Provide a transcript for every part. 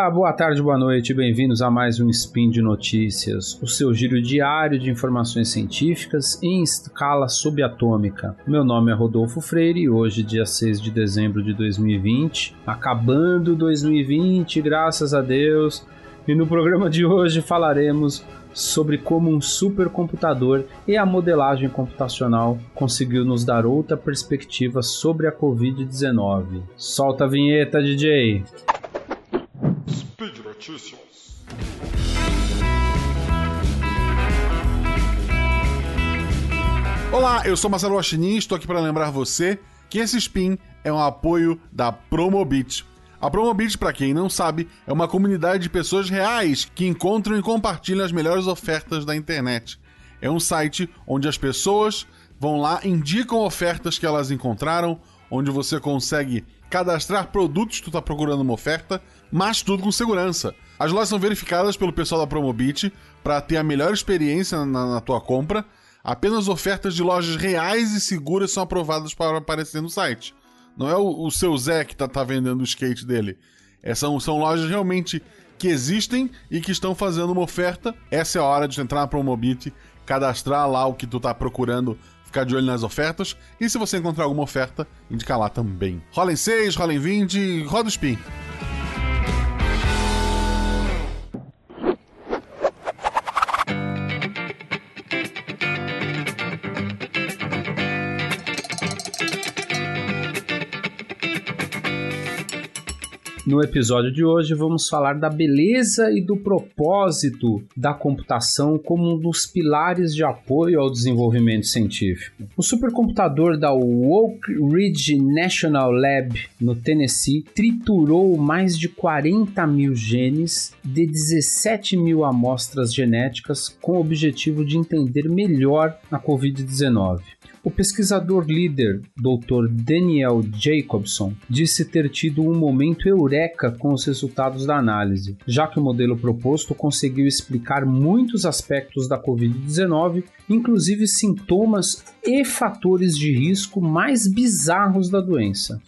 dia, boa tarde, boa noite, bem-vindos a mais um Spin de Notícias, o seu giro diário de informações científicas em escala subatômica. Meu nome é Rodolfo Freire e hoje, dia 6 de dezembro de 2020, acabando 2020, graças a Deus, e no programa de hoje falaremos sobre como um supercomputador e a modelagem computacional conseguiu nos dar outra perspectiva sobre a Covid-19. Solta a vinheta, DJ! Speed Notícias. Olá, eu sou Marcelo Guaxinim e estou aqui para lembrar você que esse spin é um apoio da Promobit a Promobit, para quem não sabe, é uma comunidade de pessoas reais que encontram e compartilham as melhores ofertas da internet. É um site onde as pessoas vão lá, indicam ofertas que elas encontraram, onde você consegue cadastrar produtos que tu está procurando uma oferta, mas tudo com segurança. As lojas são verificadas pelo pessoal da Promobit para ter a melhor experiência na, na tua compra. Apenas ofertas de lojas reais e seguras são aprovadas para aparecer no site. Não é o, o seu Zé que tá, tá vendendo o skate dele. É, são, são lojas realmente que existem e que estão fazendo uma oferta. Essa é a hora de entrar na Promobit, cadastrar lá o que tu tá procurando, ficar de olho nas ofertas. E se você encontrar alguma oferta, indicar lá também. Rola em 6, rola em 20, roda o spin. No episódio de hoje vamos falar da beleza e do propósito da computação como um dos pilares de apoio ao desenvolvimento científico. O supercomputador da Oak Ridge National Lab no Tennessee triturou mais de 40 mil genes de 17 mil amostras genéticas com o objetivo de entender melhor a Covid-19. O pesquisador líder, Dr. Daniel Jacobson, disse ter tido um momento eureka com os resultados da análise, já que o modelo proposto conseguiu explicar muitos aspectos da Covid-19, inclusive sintomas e fatores de risco mais bizarros da doença.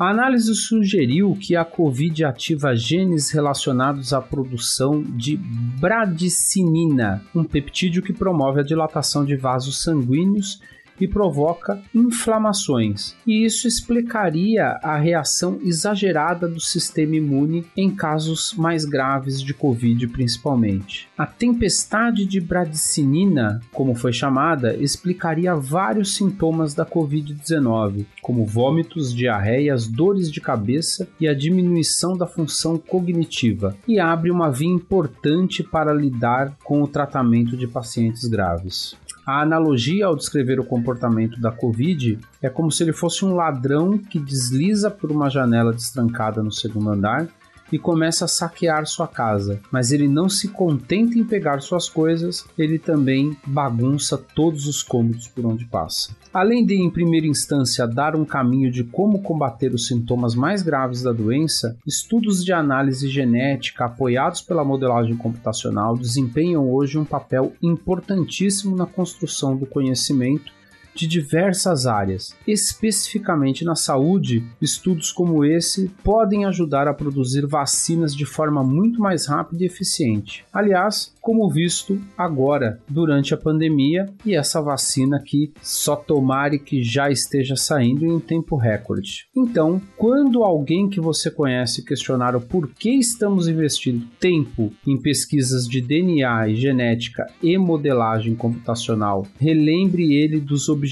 A análise sugeriu que a Covid ativa genes relacionados à produção de bradicinina, um peptídeo que promove a dilatação de vasos sanguíneos e provoca inflamações. E isso explicaria a reação exagerada do sistema imune em casos mais graves de Covid, principalmente. A tempestade de bradicinina, como foi chamada, explicaria vários sintomas da Covid-19, como vômitos, diarreias, dores de cabeça e a diminuição da função cognitiva, e abre uma via importante para lidar com o tratamento de pacientes graves. A analogia ao descrever o comportamento da Covid é como se ele fosse um ladrão que desliza por uma janela destrancada no segundo andar e começa a saquear sua casa. Mas ele não se contenta em pegar suas coisas, ele também bagunça todos os cômodos por onde passa. Além de, em primeira instância, dar um caminho de como combater os sintomas mais graves da doença, estudos de análise genética apoiados pela modelagem computacional desempenham hoje um papel importantíssimo na construção do conhecimento de diversas áreas. Especificamente na saúde, estudos como esse podem ajudar a produzir vacinas de forma muito mais rápida e eficiente. Aliás, como visto agora durante a pandemia e essa vacina que só tomare que já esteja saindo em um tempo recorde. Então, quando alguém que você conhece questionar o porquê estamos investindo tempo em pesquisas de DNA e genética e modelagem computacional, relembre ele dos objetivos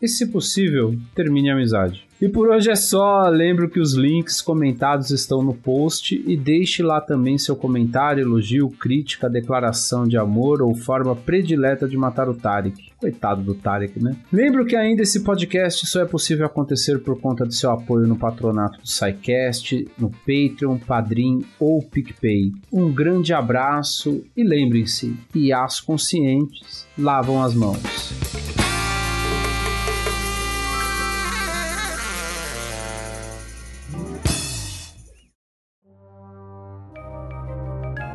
e, se possível, termine a amizade. E por hoje é só. Lembro que os links comentados estão no post e deixe lá também seu comentário, elogio, crítica, declaração de amor ou forma predileta de matar o Tarek. Coitado do Tarek, né? Lembro que ainda esse podcast só é possível acontecer por conta de seu apoio no patronato do SciCast, no Patreon, Padrim ou PicPay. Um grande abraço e lembrem-se, IAs conscientes lavam as mãos.